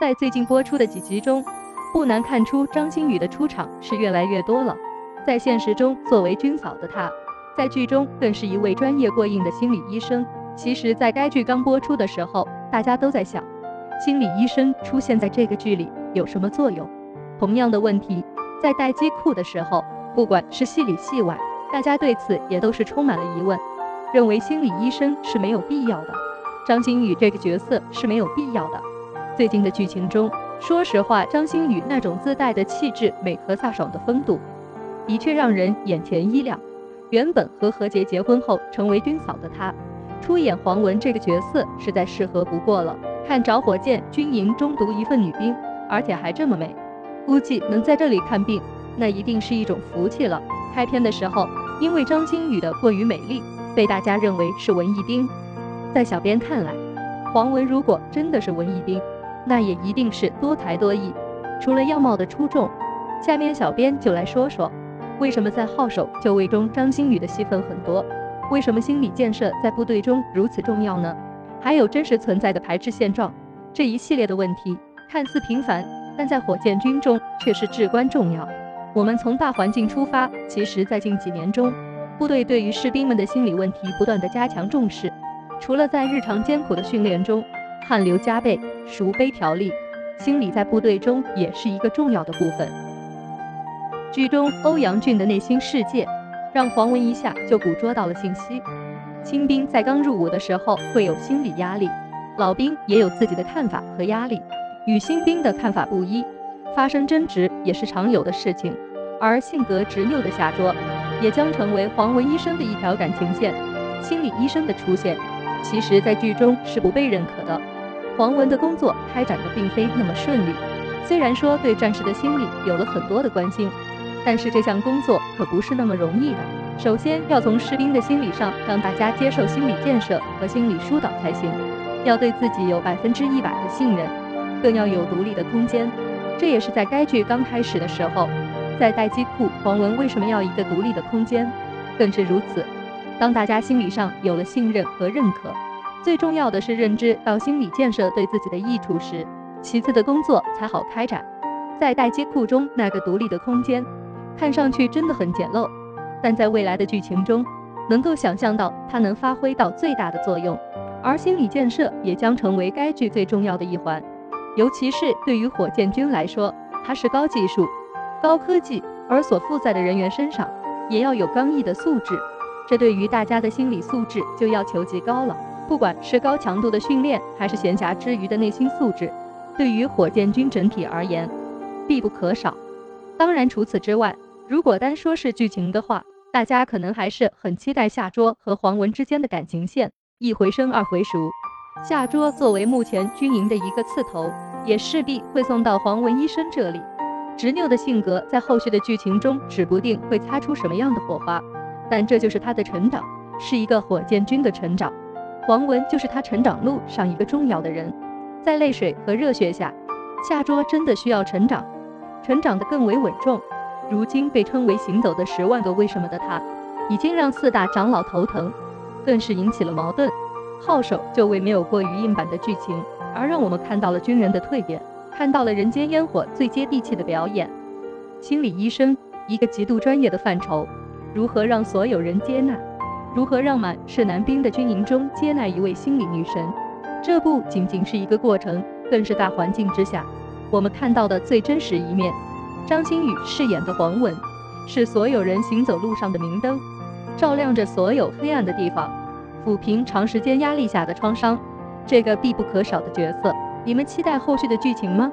在最近播出的几集中，不难看出张馨予的出场是越来越多了。在现实中，作为军嫂的她，在剧中更是一位专业过硬的心理医生。其实，在该剧刚播出的时候，大家都在想，心理医生出现在这个剧里有什么作用？同样的问题，在待机库的时候，不管是戏里戏外，大家对此也都是充满了疑问，认为心理医生是没有必要的，张馨予这个角色是没有必要的。最近的剧情中，说实话，张馨予那种自带的气质、美和飒爽的风度，的确让人眼前一亮。原本和何洁结婚后成为军嫂的她，出演黄文这个角色实在适合不过了。看着火箭军营中读一份女兵，而且还这么美，估计能在这里看病，那一定是一种福气了。开篇的时候，因为张馨予的过于美丽，被大家认为是文艺兵。在小编看来，黄文如果真的是文艺兵，那也一定是多才多艺。除了样貌的出众，下面小编就来说说，为什么在号手就位中张馨予的戏份很多？为什么心理建设在部队中如此重要呢？还有真实存在的排斥现状这一系列的问题，看似平凡，但在火箭军中却是至关重要。我们从大环境出发，其实，在近几年中，部队对于士兵们的心理问题不断的加强重视，除了在日常艰苦的训练中。汗流浃背，孰悲条例？心理在部队中也是一个重要的部分。剧中欧阳俊的内心世界，让黄文一下就捕捉到了信息。新兵在刚入伍的时候会有心理压力，老兵也有自己的看法和压力，与新兵的看法不一，发生争执也是常有的事情。而性格执拗的夏卓，也将成为黄文医生的一条感情线。心理医生的出现，其实在剧中是不被认可的。黄文的工作开展的并非那么顺利，虽然说对战士的心理有了很多的关心，但是这项工作可不是那么容易的。首先要从士兵的心理上让大家接受心理建设和心理疏导才行，要对自己有百分之一百的信任，更要有独立的空间。这也是在该剧刚开始的时候，在待机库，黄文为什么要一个独立的空间，更是如此。当大家心理上有了信任和认可。最重要的是认知到心理建设对自己的益处时，其次的工作才好开展。在待机库中那个独立的空间，看上去真的很简陋，但在未来的剧情中，能够想象到它能发挥到最大的作用。而心理建设也将成为该剧最重要的一环，尤其是对于火箭军来说，它是高技术、高科技，而所负载的人员身上也要有刚毅的素质，这对于大家的心理素质就要求极高了。不管是高强度的训练，还是闲暇之余的内心素质，对于火箭军整体而言必不可少。当然，除此之外，如果单说是剧情的话，大家可能还是很期待夏桌和黄文之间的感情线。一回生，二回熟。夏桌作为目前军营的一个刺头，也势必会送到黄文医生这里。执拗的性格在后续的剧情中，指不定会擦出什么样的火花。但这就是他的成长，是一个火箭军的成长。黄文就是他成长路上一个重要的人，在泪水和热血下，夏卓真的需要成长，成长得更为稳重。如今被称为“行走的十万个为什么”的他，已经让四大长老头疼，更是引起了矛盾。号手就为没有过于硬板的剧情，而让我们看到了军人的蜕变，看到了人间烟火最接地气的表演。心理医生一个极度专业的范畴，如何让所有人接纳？如何让满是男兵的军营中接纳一位心理女神？这不仅仅是一个过程，更是大环境之下我们看到的最真实一面。张馨予饰演的黄文，是所有人行走路上的明灯，照亮着所有黑暗的地方，抚平长时间压力下的创伤。这个必不可少的角色，你们期待后续的剧情吗？